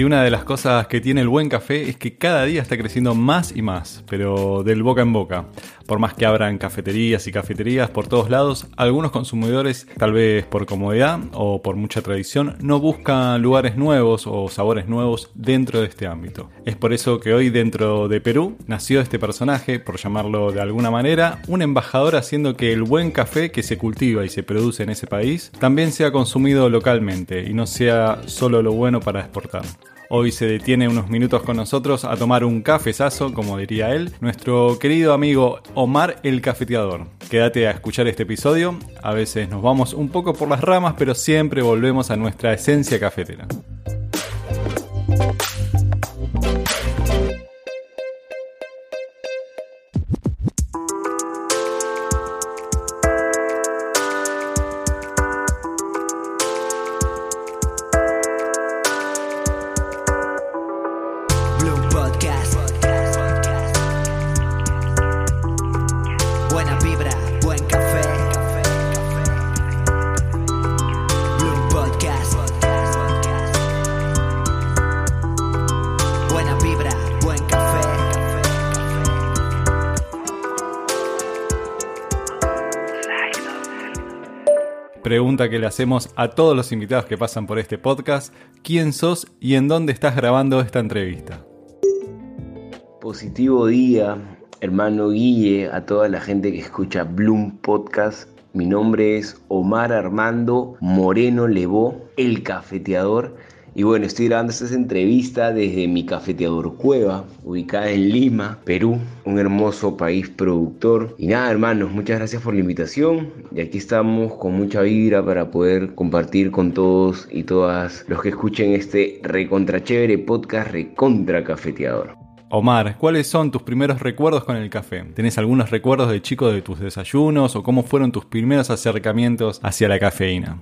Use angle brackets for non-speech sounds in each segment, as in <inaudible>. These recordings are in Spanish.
Y una de las cosas que tiene el buen café es que cada día está creciendo más y más, pero del boca en boca. Por más que abran cafeterías y cafeterías por todos lados, algunos consumidores, tal vez por comodidad o por mucha tradición, no buscan lugares nuevos o sabores nuevos dentro de este ámbito. Es por eso que hoy dentro de Perú nació este personaje, por llamarlo de alguna manera, un embajador haciendo que el buen café que se cultiva y se produce en ese país también sea consumido localmente y no sea solo lo bueno para exportar. Hoy se detiene unos minutos con nosotros a tomar un cafezazo, como diría él, nuestro querido amigo Omar el Cafeteador. Quédate a escuchar este episodio, a veces nos vamos un poco por las ramas, pero siempre volvemos a nuestra esencia cafetera. Que le hacemos a todos los invitados que pasan por este podcast. ¿Quién sos y en dónde estás grabando esta entrevista? Positivo día, hermano Guille, a toda la gente que escucha Bloom Podcast. Mi nombre es Omar Armando Moreno Levó, el cafeteador y bueno, estoy grabando esta entrevista desde mi cafeteador Cueva, ubicada en Lima, Perú, un hermoso país productor. Y nada, hermanos, muchas gracias por la invitación. Y aquí estamos con mucha vibra para poder compartir con todos y todas los que escuchen este recontra chévere podcast recontra cafeteador. Omar, ¿cuáles son tus primeros recuerdos con el café? ¿Tenés algunos recuerdos de chico de tus desayunos o cómo fueron tus primeros acercamientos hacia la cafeína?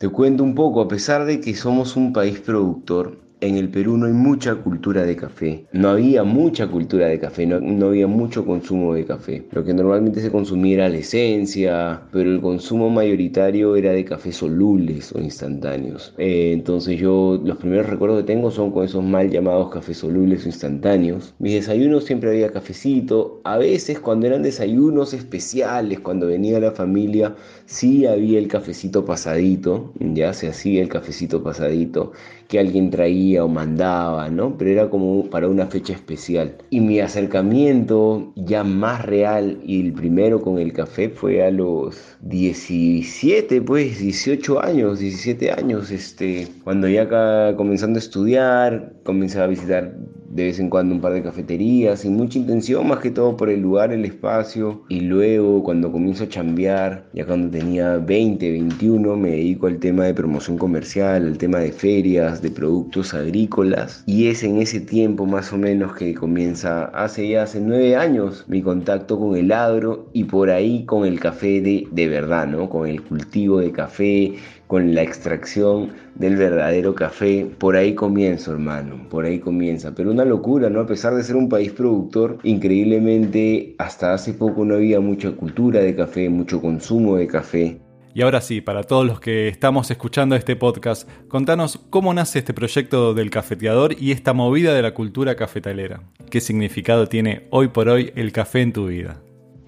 Te cuento un poco, a pesar de que somos un país productor, en el Perú no hay mucha cultura de café. No había mucha cultura de café, no, había mucho consumo de café. Lo que normalmente se consumía era la esencia, pero el consumo mayoritario era de café solubles o instantáneos. Eh, entonces yo los primeros recuerdos que tengo son con esos mal llamados cafés solubles o instantáneos. Mis desayunos siempre había cafecito. A veces cuando eran desayunos especiales, cuando venía la familia, sí había el cafecito pasadito. Ya se hacía el cafecito pasadito que alguien traía o mandaba, ¿no? Pero era como para una fecha especial. Y mi acercamiento ya más real y el primero con el café fue a los 17, pues 18 años, 17 años, este, cuando ya acá comenzando a estudiar, comencé a visitar de vez en cuando un par de cafeterías, sin mucha intención, más que todo por el lugar, el espacio. Y luego cuando comienzo a chambear, ya cuando tenía 20, 21, me dedico al tema de promoción comercial, al tema de ferias, de productos agrícolas. Y es en ese tiempo más o menos que comienza, hace ya hace nueve años, mi contacto con el agro y por ahí con el café de, de verdad, ¿no? Con el cultivo de café, con la extracción del verdadero café. Por ahí comienzo, hermano, por ahí comienza. Pero una locura, ¿no? A pesar de ser un país productor, increíblemente hasta hace poco no había mucha cultura de café, mucho consumo de café. Y ahora sí, para todos los que estamos escuchando este podcast, contanos cómo nace este proyecto del cafeteador y esta movida de la cultura cafetalera. ¿Qué significado tiene hoy por hoy el café en tu vida?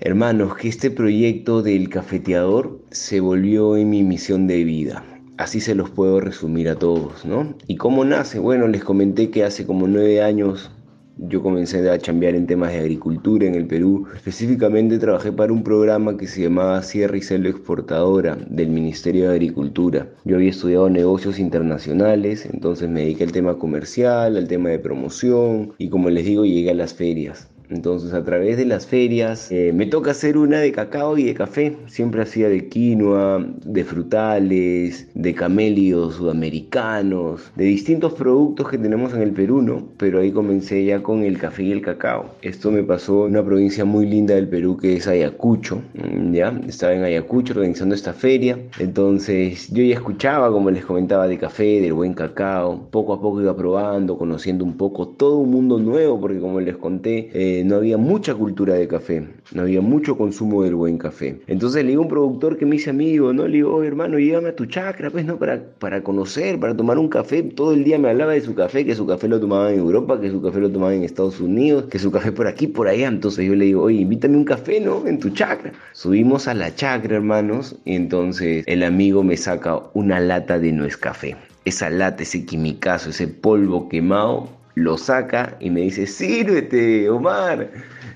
Hermanos, que este proyecto del cafeteador se volvió en mi misión de vida. Así se los puedo resumir a todos, ¿no? ¿Y cómo nace? Bueno, les comenté que hace como nueve años yo comencé a chambear en temas de agricultura en el Perú. Específicamente trabajé para un programa que se llamaba Sierra y Selva Exportadora del Ministerio de Agricultura. Yo había estudiado negocios internacionales, entonces me dediqué al tema comercial, al tema de promoción y como les digo llegué a las ferias. Entonces a través de las ferias eh, me toca hacer una de cacao y de café. Siempre hacía de quinoa, de frutales, de camélidos sudamericanos, de distintos productos que tenemos en el Perú, ¿no? Pero ahí comencé ya con el café y el cacao. Esto me pasó en una provincia muy linda del Perú que es Ayacucho, mm, ¿ya? Estaba en Ayacucho organizando esta feria. Entonces yo ya escuchaba, como les comentaba, de café, del buen cacao. Poco a poco iba probando, conociendo un poco todo un mundo nuevo, porque como les conté, eh, no había mucha cultura de café, no había mucho consumo del buen café. Entonces le digo a un productor que me hice amigo, ¿no? Le digo, hermano, llévame a tu chacra, pues, ¿no? Para, para conocer, para tomar un café. Todo el día me hablaba de su café, que su café lo tomaba en Europa, que su café lo tomaba en Estados Unidos, que su café por aquí, por allá. Entonces yo le digo, oye, invítame un café, ¿no? En tu chacra. Subimos a la chacra, hermanos, y entonces el amigo me saca una lata de nuez café. Esa lata, ese quimicazo, ese polvo quemado, lo saca y me dice, sírvete, Omar.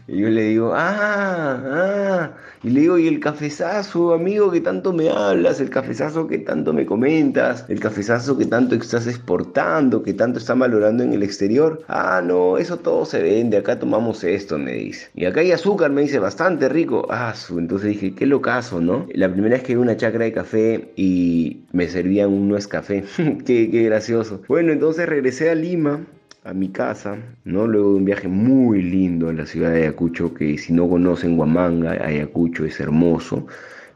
Y yo le digo, ah, ah. Y le digo, ¿y el cafezazo, amigo, que tanto me hablas? El cafezazo que tanto me comentas. El cafezazo que tanto estás exportando, que tanto está valorando en el exterior. Ah, no, eso todo se vende. Acá tomamos esto, me dice. Y acá hay azúcar, me dice, bastante rico. Ah, entonces dije, qué locazo, ¿no? La primera vez que vi una chacra de café y me servían un nuez café. <laughs> qué, qué gracioso. Bueno, entonces regresé a Lima a mi casa, ¿no? Luego de un viaje muy lindo en la ciudad de Ayacucho, que si no conocen Huamanga, Ayacucho es hermoso.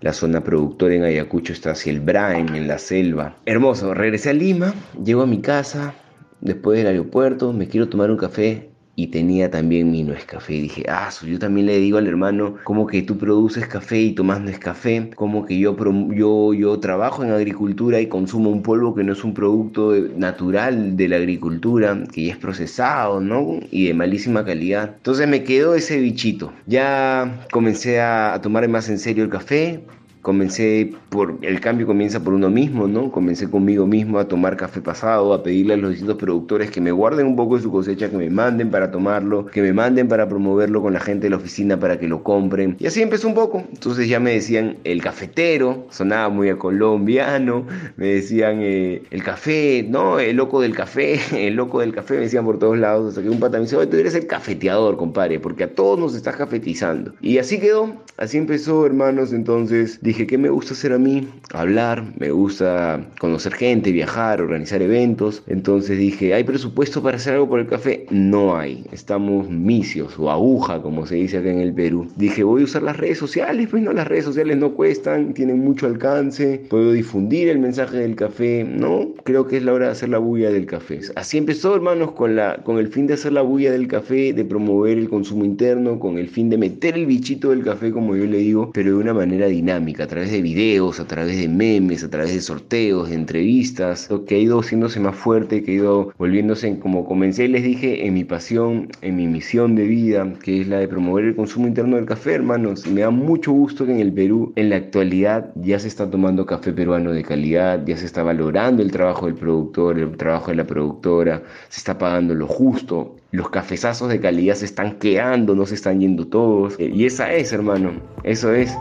La zona productora en Ayacucho está hacia el Brain, en la selva. Hermoso, regresé a Lima, llego a mi casa, después del aeropuerto, me quiero tomar un café y tenía también mi Nescafé. Y dije, ah, yo también le digo al hermano, como que tú produces café y tomas Nescafé, como que yo, yo, yo trabajo en agricultura y consumo un polvo que no es un producto natural de la agricultura, que ya es procesado, ¿no? Y de malísima calidad. Entonces me quedó ese bichito. Ya comencé a, a tomar más en serio el café, comencé por el cambio comienza por uno mismo, ¿no? Comencé conmigo mismo a tomar café pasado, a pedirle a los distintos productores que me guarden un poco de su cosecha, que me manden para tomarlo, que me manden para promoverlo con la gente de la oficina para que lo compren. Y así empezó un poco. Entonces ya me decían el cafetero, sonaba muy a colombiano, me decían eh, el café, ¿no? El loco del café, <laughs> el loco del café, me decían por todos lados, hasta que un pata me dice, tú eres el cafeteador, compadre, porque a todos nos estás cafetizando. Y así quedó, así empezó, hermanos, entonces dije, ¿qué me gusta hacer a mí? Hablar, me gusta conocer gente, viajar, organizar eventos. Entonces dije, ¿hay presupuesto para hacer algo por el café? No hay. Estamos misios o aguja, como se dice acá en el Perú. Dije, voy a usar las redes sociales. Pues no, las redes sociales no cuestan, tienen mucho alcance. Puedo difundir el mensaje del café. No, creo que es la hora de hacer la bulla del café. Así empezó, hermanos, con, la, con el fin de hacer la bulla del café, de promover el consumo interno, con el fin de meter el bichito del café, como yo le digo, pero de una manera dinámica a través de videos, a través de memes, a través de sorteos, de entrevistas, lo que ha ido haciéndose más fuerte, que ha ido volviéndose, como comencé les dije, en mi pasión, en mi misión de vida, que es la de promover el consumo interno del café, hermanos. Y me da mucho gusto que en el Perú, en la actualidad, ya se está tomando café peruano de calidad, ya se está valorando el trabajo del productor, el trabajo de la productora, se está pagando lo justo, los cafezazos de calidad se están quedando, no se están yendo todos. Y esa es, hermano, eso es.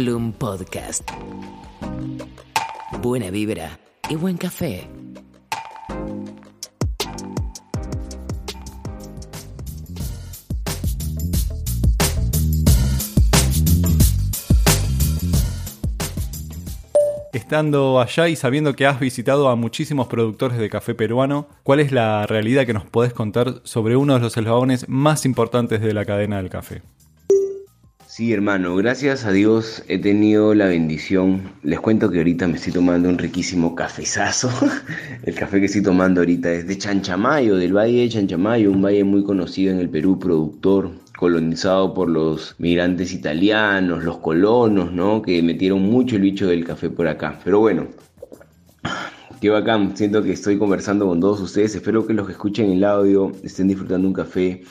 Bloom Podcast. Buena vibra y buen café. Estando allá y sabiendo que has visitado a muchísimos productores de café peruano, ¿cuál es la realidad que nos podés contar sobre uno de los eslabones más importantes de la cadena del café? Sí, hermano, gracias a Dios he tenido la bendición. Les cuento que ahorita me estoy tomando un riquísimo cafezazo. <laughs> El café que estoy tomando ahorita es de Chanchamayo, del Valle de Chanchamayo, un valle muy conocido en el Perú, productor, colonizado por los migrantes italianos, los colonos, ¿no? Que metieron mucho el bicho del café por acá. Pero bueno, qué bacán. Siento que estoy conversando con todos ustedes. Espero que los que escuchen el audio estén disfrutando un café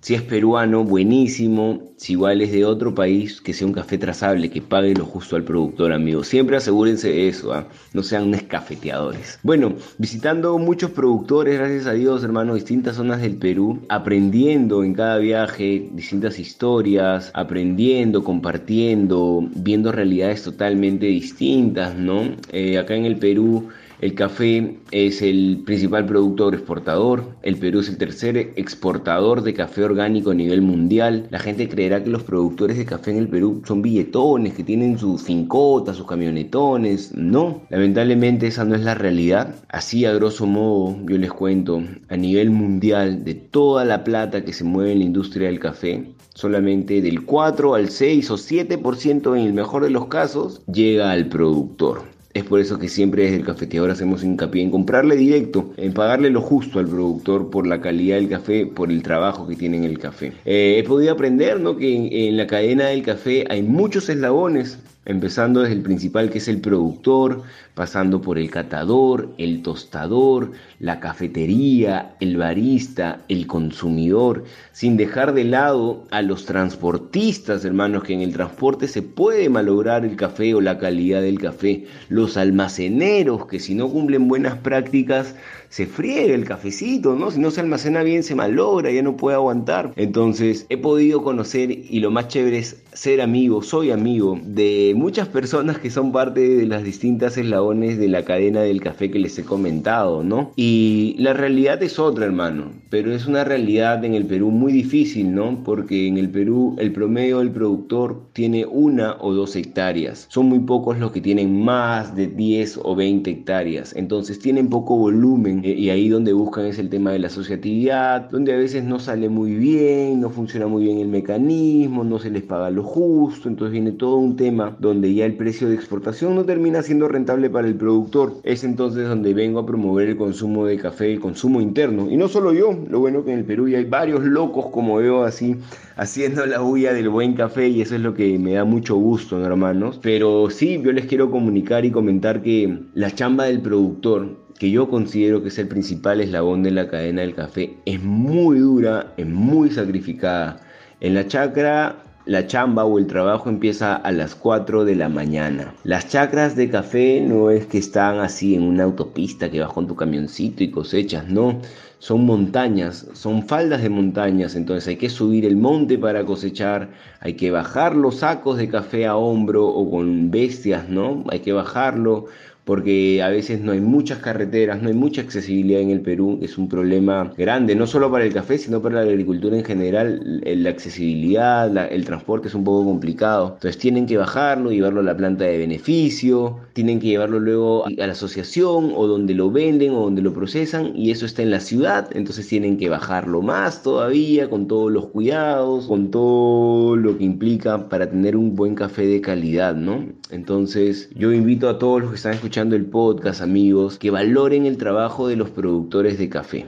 si es peruano, buenísimo. Si igual es de otro país, que sea un café trazable, que pague lo justo al productor, amigo. Siempre asegúrense de eso, ¿ah? no sean nescafeteadores. Bueno, visitando muchos productores, gracias a Dios, hermano, distintas zonas del Perú, aprendiendo en cada viaje distintas historias, aprendiendo, compartiendo, viendo realidades totalmente distintas, ¿no? Eh, acá en el Perú El café es el principal productor exportador. El Perú es el tercer exportador de café orgánico a nivel mundial. La gente creerá que los productores de café en el Perú son billetones, que tienen sus fincotas, sus camionetones. No, lamentablemente esa no es la realidad. Así a grosso modo, yo les cuento, a nivel mundial, de toda la plata que se mueve en la industria del café, solamente del 4 al 6 o 7% en el mejor de los casos llega al productor. Es por eso que siempre desde el cafeteador hacemos hincapié en comprarle directo, en pagarle lo justo al productor por la calidad del café, por el trabajo que tiene en el café. Eh, he podido aprender ¿no? que en, en la cadena del café hay muchos eslabones empezando desde el principal que es el productor, pasando por el catador, el tostador, la cafetería, el barista, el consumidor, sin dejar de lado a los transportistas, hermanos, que en el transporte se puede malograr el café o la calidad del café, los almaceneros, que si no cumplen buenas prácticas, se friega el cafecito, ¿no? Si no se almacena bien, se malogra, ya no puede aguantar. Entonces, he podido conocer, y lo más chévere es ser amigo, soy amigo de muchas personas que son parte de las distintas eslabones de la cadena del café que les he comentado, ¿no? Y la realidad es otra, hermano, pero es una realidad en el Perú muy difícil, ¿no? Porque en el Perú el promedio del productor tiene una o dos hectáreas. Son muy pocos los que tienen más de 10 o 20 hectáreas. Entonces tienen poco volumen y ahí donde buscan es el tema de la asociatividad, donde a veces no sale muy bien, no funciona muy bien el mecanismo, no se les paga los justo, entonces viene todo un tema donde ya el precio de exportación no termina siendo rentable para el productor. Es entonces donde vengo a promover el consumo de café, el consumo interno. Y no solo yo, lo bueno que en el Perú ya hay varios locos, como veo así, haciendo la huella del buen café y eso es lo que me da mucho gusto, hermanos. Pero sí, yo les quiero comunicar y comentar que la chamba del productor que yo considero que es el principal eslabón de la cadena del café, es muy dura, es muy sacrificada. En la chacra la chamba o el trabajo empieza a las 4 de la mañana. Las chacras de café no es que están así en una autopista que vas con tu camioncito y cosechas, no. Son montañas, son faldas de montañas, entonces hay que subir el monte para cosechar, hay que bajar los sacos de café a hombro o con bestias, ¿no? Hay que bajarlo, porque a veces no hay muchas carreteras, no hay mucha accesibilidad en el Perú, es un problema grande, no solo para el café, sino para la agricultura en general, la accesibilidad, el transporte es un poco complicado, entonces tienen que bajarlo, llevarlo a la planta de beneficio, tienen que llevarlo luego a la asociación o donde lo venden o donde lo procesan y eso está en la ciudad, entonces tienen que bajarlo más todavía con todos los cuidados, con todo lo que implica para tener un buen café de calidad, ¿no? Entonces yo invito a todos los que están escuchando el podcast, amigos, que valoren el trabajo de los productores de café.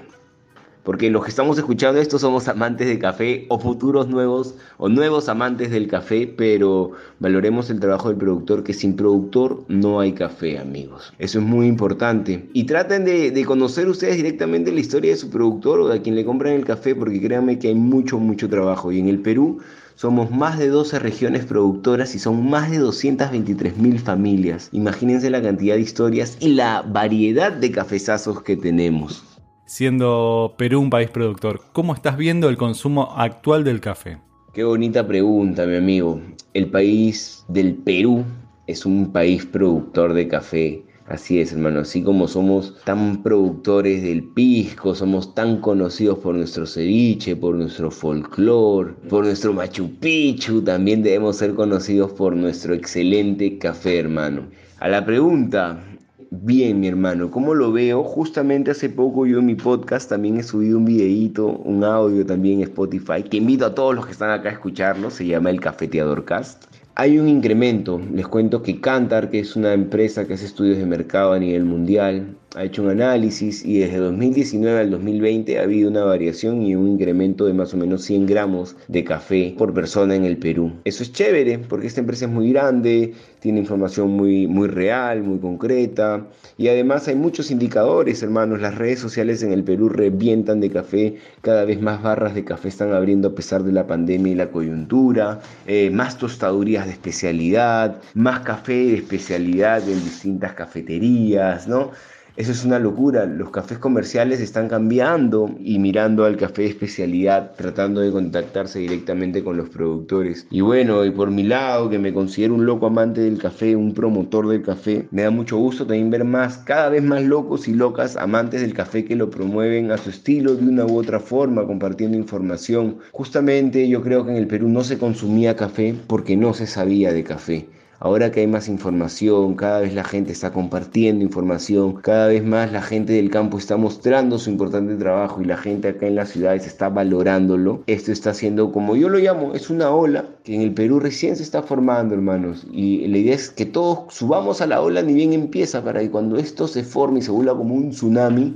Porque los que estamos escuchando esto somos amantes de café o futuros nuevos o nuevos amantes del café, pero valoremos el trabajo del productor, que sin productor no hay café, amigos. Eso es muy importante. Y traten de, de conocer ustedes directamente la historia de su productor o de a quien le compran el café, porque créanme que hay mucho, mucho trabajo. Y en el Perú somos más de 12 regiones productoras y son más de 223 mil familias. Imagínense la cantidad de historias y la variedad de cafezazos que tenemos. Siendo Perú un país productor, ¿cómo estás viendo el consumo actual del café? Qué bonita pregunta, mi amigo. El país del Perú es un país productor de café Así es, hermano, así como somos tan productores del pisco, somos tan conocidos por nuestro ceviche, por nuestro folclore, por nuestro Machu Picchu, también debemos ser conocidos por nuestro excelente café, hermano. A la pregunta, bien, mi hermano, ¿cómo lo veo? Justamente hace poco yo en mi podcast también he subido un videíto, un audio también en Spotify, que invito a todos los que están acá a escucharlo, se llama El Cafeteador Cast hay un incremento. Les cuento que Cantar, que es una empresa que hace estudios de mercado a nivel mundial, ha hecho un análisis y desde 2019 al 2020 ha habido una variación y un incremento de más o menos 100 gramos de café por persona en el Perú. Eso es chévere porque esta empresa es muy grande, tiene información muy, muy real, muy concreta y además hay muchos indicadores, hermanos. Las redes sociales en el Perú revientan de café, cada vez más barras de café están abriendo a pesar de la pandemia y la coyuntura, eh, más tostadurías de especialidad, más café de especialidad en distintas cafeterías, ¿no? Eso es una locura. Los cafés comerciales están cambiando y mirando al café de especialidad, tratando de contactarse directamente con los productores. Y bueno, y por mi lado, que me considero un loco amante del café, un promotor del café, me da mucho gusto también ver más, cada vez más locos y locas amantes del café que lo promueven a su estilo de una u otra forma, compartiendo información. Justamente yo creo que en el Perú no se consumía café porque no se sabía de café. Ahora que hay más información, cada vez la gente está compartiendo información, cada vez más la gente del campo está mostrando su importante trabajo y la gente acá en las ciudades está valorándolo. Esto está haciendo, como yo lo llamo, es una ola que en el Perú recién se está formando, hermanos. Y la idea es que todos subamos a la ola ni bien empieza para que cuando esto se forme y se vuelva como un tsunami,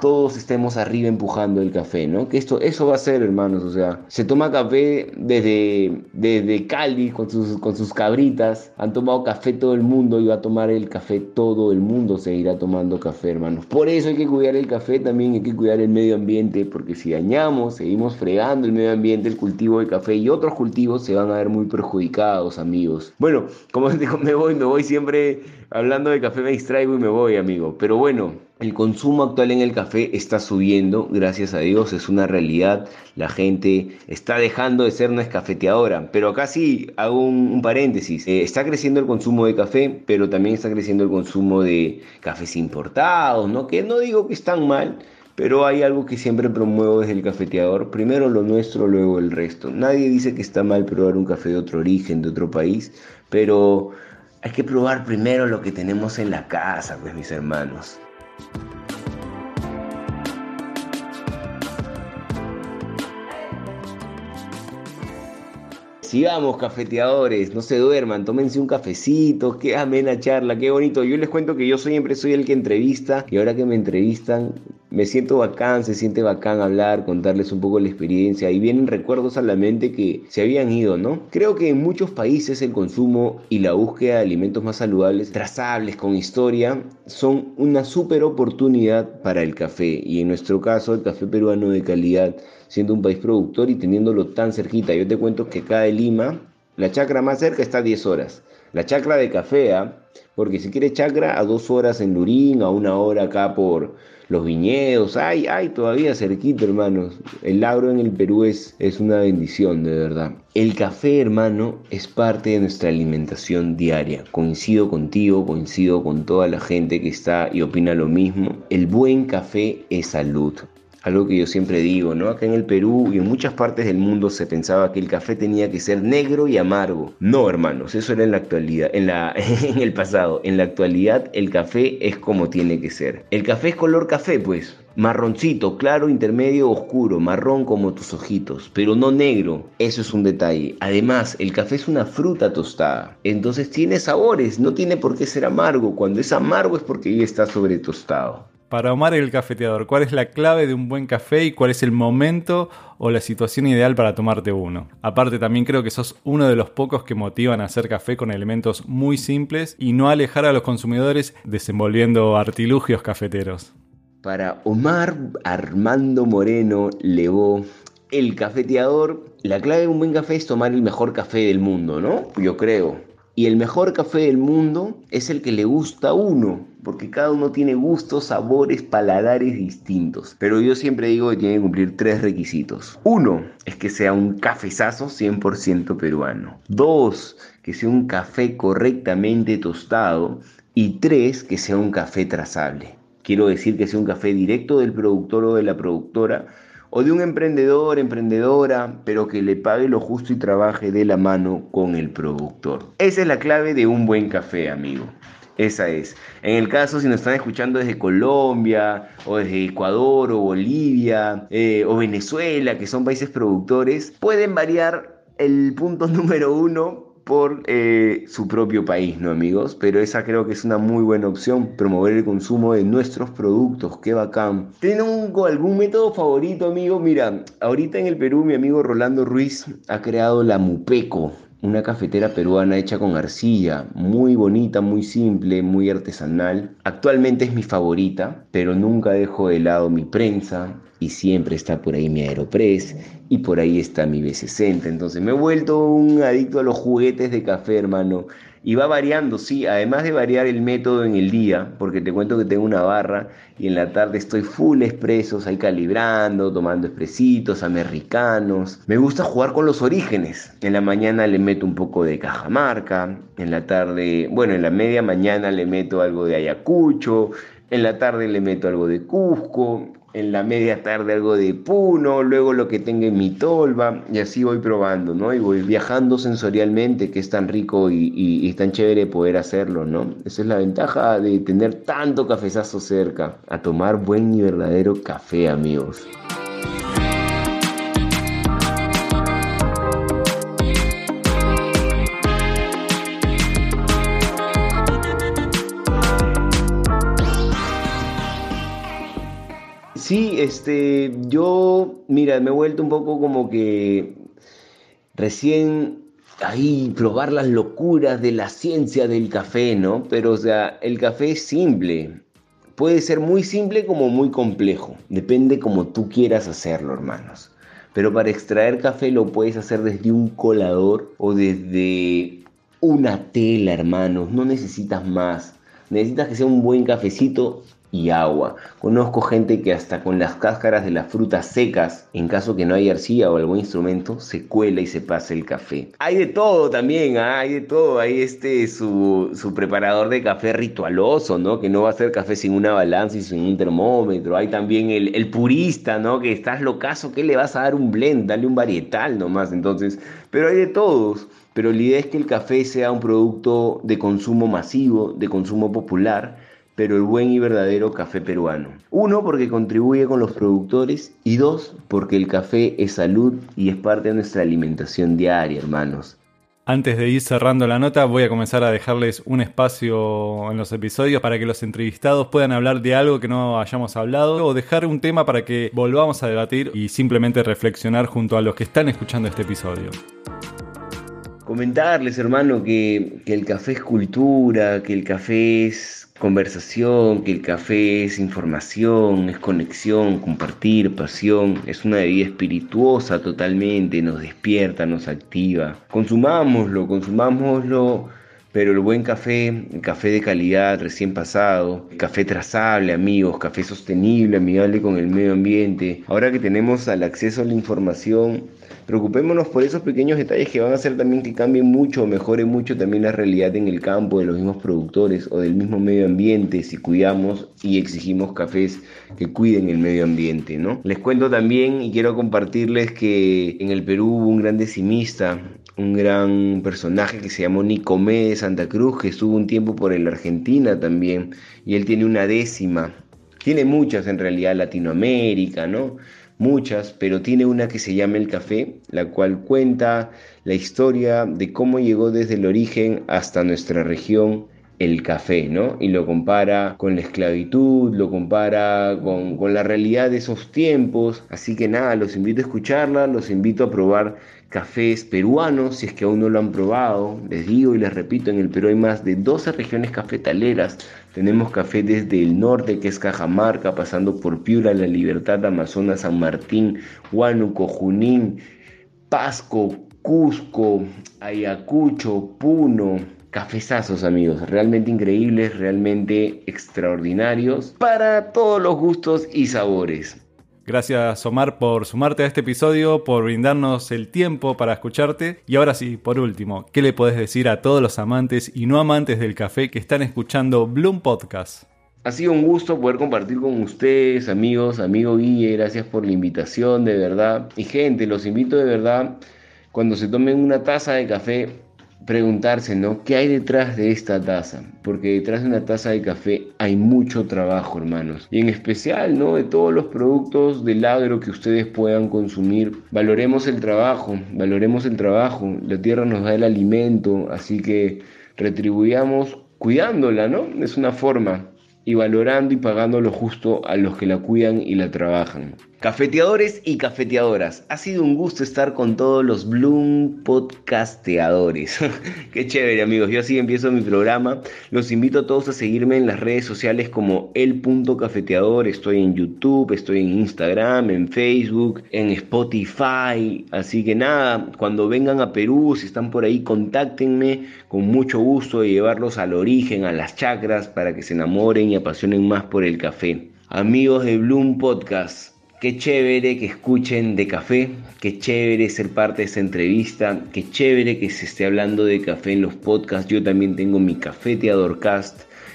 todos estemos arriba empujando el café, ¿no? Que esto, eso va a ser, hermanos, o sea, se toma café desde, desde Cali con sus, con sus cabritas, han tomado café todo el mundo y va a tomar el café todo el mundo, seguirá tomando café, hermanos. Por eso hay que cuidar el café, también hay que cuidar el medio ambiente, porque si dañamos, seguimos fregando el medio ambiente, el cultivo de café y otros cultivos se van a ver muy perjudicados, amigos. Bueno, como <laughs> digo, me voy, me voy siempre hablando de café, me distraigo y me voy, amigo. Pero bueno, el consumo actual en el café está subiendo, gracias a Dios, es una realidad. La gente está dejando de ser una escafeteadora. Pero acá sí hago un, paréntesis. Eh, está creciendo el consumo de café, pero también está creciendo el consumo de cafés importados, ¿no? Que no digo que están mal, pero hay algo que siempre promuevo desde el cafeteador. Primero lo nuestro, luego el resto. Nadie dice que está mal probar un café de otro origen, de otro país, pero hay que probar primero lo que tenemos en la casa, pues mis hermanos. Sigamos, cafeteadores, no se duerman, tómense un cafecito, qué amena charla, qué bonito. Yo les cuento que yo siempre soy el que entrevista y ahora que me entrevistan me siento bacán, se siente bacán hablar, contarles un poco la experiencia y vienen recuerdos a la mente que se habían ido, ¿no? Creo que en muchos países el consumo y la búsqueda de alimentos más saludables, trazables, con historia, son una súper oportunidad para el café y en nuestro caso el café peruano de calidad, siendo un país productor y teniéndolo tan cerquita. Yo te cuento que acá de Lima, la chacra más cerca está a 10 horas. La chacra de café, ¿ah? porque si quieres chacra, a dos horas en Lurín, a una hora acá por los viñedos, hay, hay todavía cerquito, hermanos. El agro en el Perú es, es una bendición, de verdad. El café, hermano, es parte de nuestra alimentación diaria. Coincido contigo, coincido con toda la gente que está y opina lo mismo. El buen café es salud algo que yo siempre digo, ¿no? Acá en el Perú y en muchas partes del mundo se pensaba que el café tenía que ser negro y amargo. No, hermanos, eso era en la actualidad, en, la, <laughs> en el pasado. En la actualidad el café es como tiene que ser. El café es color café, pues. Marroncito, claro, intermedio, oscuro, marrón como tus ojitos, pero no negro. Eso es un detalle. Además, el café es una fruta tostada. Entonces tiene sabores, no tiene por qué ser amargo. Cuando es amargo es porque ya está sobre tostado. Para Omar el cafeteador, ¿cuál es la clave de un buen café y cuál es el momento o la situación ideal para tomarte uno? Aparte también creo que sos uno de los pocos que motivan a hacer café con elementos muy simples y no alejar a los consumidores desenvolviendo artilugios cafeteros. Para Omar Armando Moreno Levó, el cafeteador, la clave de un buen café es tomar el mejor café del mundo, ¿no? Yo creo. Y el mejor café del mundo es el que le gusta a uno, porque cada uno tiene gustos, sabores, paladares distintos. Pero yo siempre digo que tiene que cumplir tres requisitos. Uno, es que sea un cafezazo 100% peruano. Dos, que sea un café correctamente tostado. Y tres, que sea un café trazable. Quiero decir que sea un café directo del productor o de la productora o de un emprendedor, emprendedora, pero que le pague lo justo y trabaje de la mano con el productor. Esa es la clave de un buen café, amigo. Esa es. En el caso, si nos están escuchando desde Colombia, o desde Ecuador, o Bolivia, eh, o Venezuela, que son países productores, pueden variar el punto <laughs> número uno por eh, su propio país, ¿no, amigos? Pero esa creo que es una muy buena opción, promover el consumo de nuestros productos, qué bacán. ¿Tienen algún método favorito, amigo? Mira, ahorita en el Perú mi amigo Rolando Ruiz ha creado la Mupeco, una cafetera peruana hecha con arcilla, muy bonita, muy simple, muy artesanal. Actualmente es mi favorita, pero nunca dejo de lado mi prensa, y siempre está por ahí mi Aeropress y por ahí está mi B60. Entonces me he vuelto un adicto a los juguetes de café, hermano. Y va variando, sí, además de variar el método en el día, porque te cuento que tengo una barra y en la tarde estoy full expresos, ahí calibrando, tomando expresitos, americanos. Me gusta jugar con los orígenes. En la mañana le meto un poco de Cajamarca, en la tarde, bueno, en la media mañana le meto algo de Ayacucho, en la tarde le meto algo de Cusco, en la media tarde algo de Puno, luego lo que tenga en mi tolva, y así voy probando, ¿no? Y voy viajando sensorialmente, que es tan rico y, y, tan chévere poder hacerlo, ¿no? Esa es la ventaja de tener tanto cafezazo cerca, a tomar buen y verdadero café, amigos. Este, yo, mira, me he vuelto un poco como que recién ahí probar las locuras de la ciencia del café, ¿no? Pero, o sea, el café es simple. Puede ser muy simple como muy complejo. Depende como tú quieras hacerlo, hermanos. Pero para extraer café lo puedes hacer desde un colador o desde una tela, hermanos. No necesitas más. Necesitas que sea un buen cafecito y agua. Conozco gente que hasta con las cáscaras de las frutas secas, en caso que no haya arcilla o algún instrumento, se cuela y se pasa el café. Hay de todo también, ¿ah? hay de todo. Hay este su, su, preparador de café ritualoso, ¿no? Que no va a hacer café sin una balanza y sin un termómetro. Hay también el, el purista, ¿no? Que estás locazo, que le vas a dar un blend? Dale un varietal nomás. Entonces, pero hay de todos. Pero la idea es que el café sea un producto de consumo masivo, de consumo popular pero el buen y verdadero café peruano. Uno, porque contribuye con los productores y dos, porque el café es salud y es parte de nuestra alimentación diaria, hermanos. Antes de ir cerrando la nota, voy a comenzar a dejarles un espacio en los episodios para que los entrevistados puedan hablar de algo que no hayamos hablado o dejar un tema para que volvamos a debatir y simplemente reflexionar junto a los que están escuchando este episodio. Comentarles, hermano, que, que el café es cultura, que el café es conversación, que el café es información, es conexión, compartir, pasión, es una bebida espirituosa totalmente, nos despierta, nos activa. Consumámoslo, consumámoslo, pero el buen café, el café de calidad recién pasado, café trazable, amigos, café sostenible, amigable con el medio ambiente. Ahora que tenemos al acceso a la información, Preocupémonos por esos pequeños detalles que van a hacer también que cambien mucho o mejore mucho también la realidad en el campo de los mismos productores o del mismo medio ambiente si cuidamos y exigimos cafés que cuiden el medio ambiente, ¿no? Les cuento también y quiero compartirles que en el Perú hubo un gran decimista, un gran personaje que se llamó Nicomé de Santa Cruz, que estuvo un tiempo por la Argentina también, y él tiene una décima. Tiene muchas en realidad Latinoamérica, ¿no? Muchas, pero tiene una que se llama El Café, la cual cuenta la historia de cómo llegó desde el origen hasta nuestra región el café, ¿no? Y lo compara con la esclavitud, lo compara con, con, la realidad de esos tiempos. Así que nada, los invito a escucharla, los invito a probar cafés peruanos, si es que aún no lo han probado. Les digo y les repito, en el Perú hay más de 12 regiones cafetaleras. Tenemos café desde el norte, que es Cajamarca, pasando por Piura, La Libertad, Amazonas, San Martín, Huánuco, Junín, Pasco, Cusco, Ayacucho, Puno, cafezazos amigos, realmente increíbles, realmente extraordinarios para todos los gustos y sabores. Gracias Omar por sumarte a este episodio, por brindarnos el tiempo para escucharte. Y ahora sí, por último, ¿qué le podés decir a todos los amantes y no amantes del café que están escuchando Bloom Podcast? Ha sido un gusto poder compartir con ustedes, amigos, amigo Guille, gracias por la invitación, de verdad. Y gente, los invito de verdad, cuando se tomen una taza de café, preguntarse, ¿no? ¿Qué hay detrás de esta taza? Porque detrás de una taza de café hay mucho trabajo, hermanos. Y en especial, ¿no? De todos los productos del agro que ustedes puedan consumir. Valoremos el trabajo, valoremos el trabajo. La tierra nos da el alimento, así que retribuyamos cuidándola, ¿no? Es una forma. Y valorando y pagando lo justo a los que la cuidan y la trabajan. Cafeteadores y cafeteadoras, ha sido un gusto estar con todos los Bloom podcasteadores. <laughs> Qué chévere amigos, yo así empiezo mi programa. Los invito a todos a seguirme en las redes sociales como el.cafeteador. Estoy en YouTube, estoy en Instagram, en Facebook, en Spotify. Así que nada, cuando vengan a Perú, si están por ahí, contáctenme con mucho gusto de llevarlos al origen, a las chacras, para que se enamoren y apasionen más por el café. Amigos de Bloom Podcast, Qué chévere que escuchen de café, qué chévere ser parte de esta entrevista, qué chévere que se esté hablando de café en los podcasts. Yo también tengo mi Cast,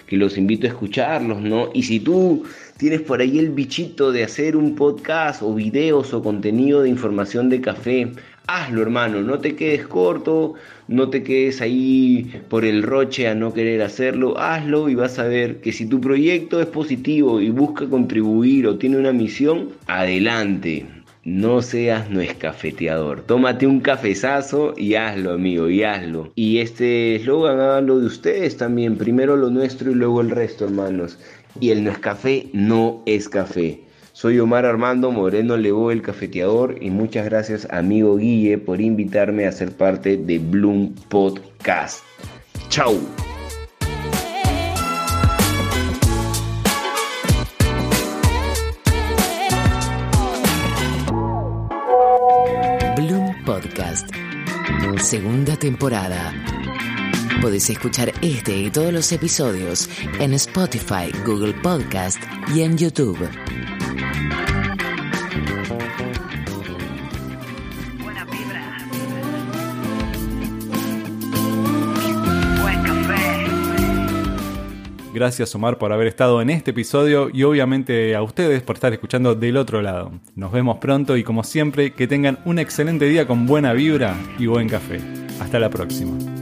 que los invito a escucharlos, ¿no? Y si tú tienes por ahí el bichito de hacer un podcast o videos o contenido de información de café, hazlo hermano, no te quedes corto, no te quedes ahí por el roche a no querer hacerlo, hazlo y vas a ver que si tu proyecto es positivo y busca contribuir o tiene una misión, adelante. No seas no escafeteador. Tómate un cafezazo y hazlo, amigo, y hazlo. Y este eslogan, háganlo de ustedes también. Primero lo nuestro y luego el resto, hermanos. Y el no es café no es café. Soy Omar Armando Moreno Levo, el cafeteador, y muchas gracias, amigo Guille, por invitarme a ser parte de Bloom Podcast. ¡Chao! Bloom Podcast. Segunda temporada. Podés escuchar este y todos los episodios en Spotify, Google Podcast y en YouTube. Gracias Omar por haber estado en este episodio y obviamente a ustedes por estar escuchando del otro lado. Nos vemos pronto y como siempre que tengan un excelente día con buena vibra y buen café. Hasta la próxima.